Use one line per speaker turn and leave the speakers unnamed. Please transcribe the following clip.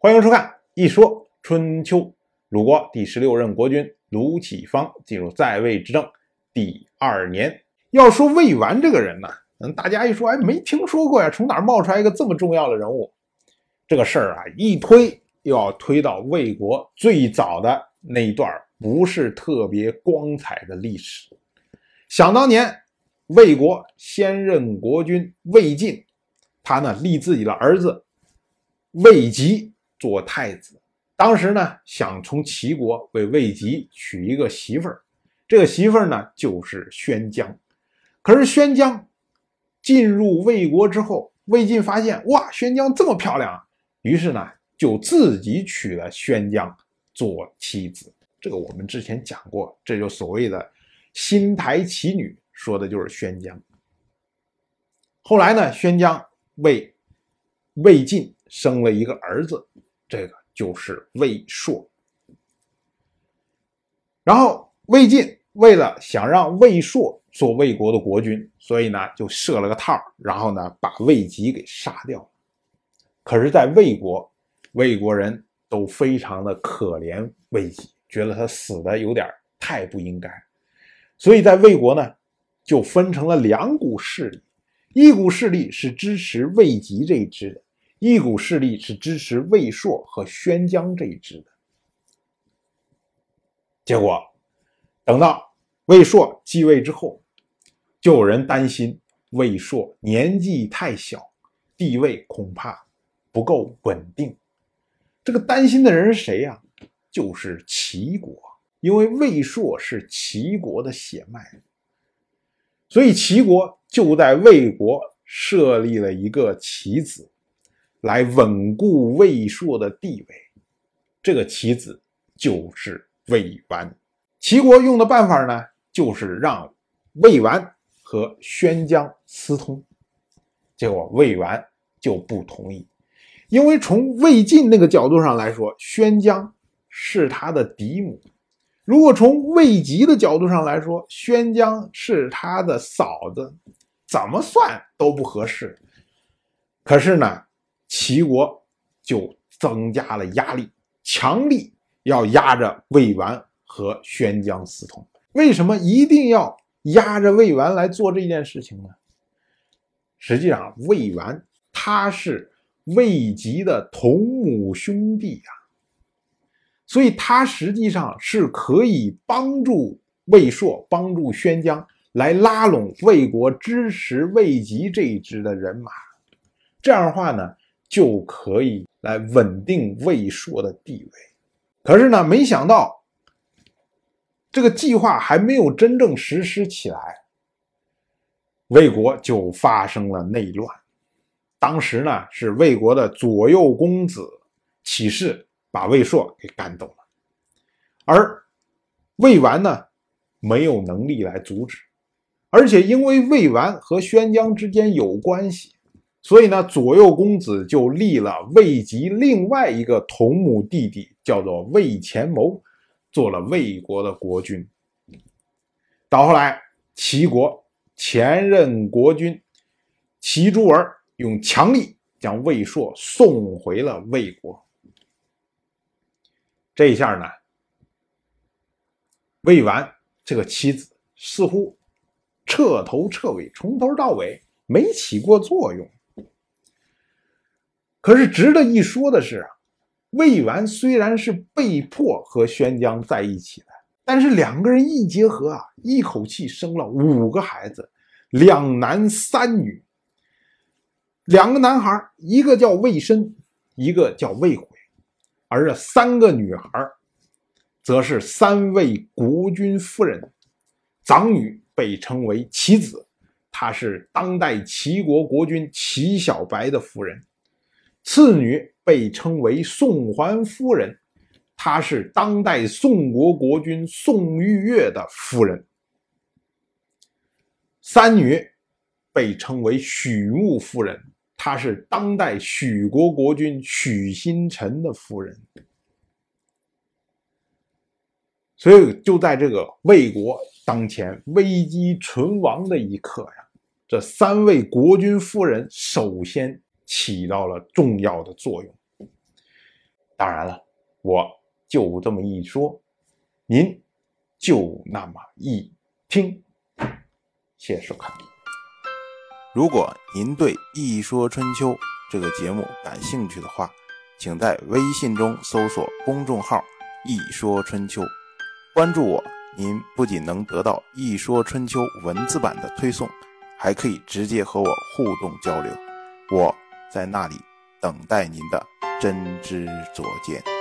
欢迎收看《一说春秋》。鲁国第十六任国君鲁启方进入在位执政第二年。要说魏完这个人呢，嗯，大家一说，哎，没听说过呀，从哪冒出来一个这么重要的人物？这个事儿啊，一推又要推到魏国最早的那一段不是特别光彩的历史。想当年，魏国先任国君魏晋，他呢立自己的儿子魏吉。做太子，当时呢想从齐国为魏吉娶一个媳妇儿，这个媳妇儿呢就是宣姜。可是宣姜进入魏国之后，魏晋发现哇，宣姜这么漂亮，于是呢就自己娶了宣姜做妻子。这个我们之前讲过，这就所谓的新台奇女，说的就是宣姜。后来呢，宣姜为魏晋生了一个儿子。这个就是魏硕，然后魏晋为了想让魏硕做魏国的国君，所以呢就设了个套，然后呢把魏吉给杀掉。可是，在魏国，魏国人都非常的可怜魏吉，觉得他死的有点太不应该，所以在魏国呢就分成了两股势力，一股势力是支持魏吉这一支的。一股势力是支持魏硕和宣姜这一支的，结果等到魏硕继位之后，就有人担心魏硕年纪太小，地位恐怕不够稳定。这个担心的人是谁呀？就是齐国，因为魏硕是齐国的血脉，所以齐国就在魏国设立了一个棋子。来稳固魏硕的地位，这个棋子就是魏完。齐国用的办法呢，就是让魏完和宣姜私通。结果魏完就不同意，因为从魏晋那个角度上来说，宣姜是他的嫡母；如果从魏籍的角度上来说，宣姜是他的嫂子，怎么算都不合适。可是呢？齐国就增加了压力，强力要压着魏完和宣姜私通。为什么一定要压着魏完来做这件事情呢？实际上，魏完他是魏吉的同母兄弟呀，所以他实际上是可以帮助魏硕、帮助宣姜来拉拢魏国支持魏吉这一支的人马。这样的话呢？就可以来稳定魏硕的地位，可是呢，没想到这个计划还没有真正实施起来，魏国就发生了内乱。当时呢，是魏国的左右公子起事，把魏硕给赶走了，而魏完呢，没有能力来阻止，而且因为魏完和宣姜之间有关系。所以呢，左右公子就立了魏籍另外一个同母弟弟，叫做魏前谋，做了魏国的国君。到后来，齐国前任国君齐诸儿用强力将魏硕送回了魏国。这一下呢，魏完这个妻子似乎彻头彻尾、从头到尾没起过作用。可是值得一说的是啊，魏完虽然是被迫和宣姜在一起的，但是两个人一结合啊，一口气生了五个孩子，两男三女。两个男孩，一个叫魏申，一个叫魏悔，而这三个女孩，则是三位国君夫人。长女被称为齐子，她是当代齐国国君齐小白的夫人。次女被称为宋桓夫人，她是当代宋国国君宋玉月的夫人。三女被称为许穆夫人，她是当代许国国君许新臣的夫人。所以，就在这个魏国当前危机存亡的一刻呀，这三位国君夫人首先。起到了重要的作用。当然了，我就这么一说，您就那么一听。谢谢收看。
如果您对《一说春秋》这个节目感兴趣的话，请在微信中搜索公众号“一说春秋”，关注我。您不仅能得到《一说春秋》文字版的推送，还可以直接和我互动交流。我在那里等待您的真知灼见。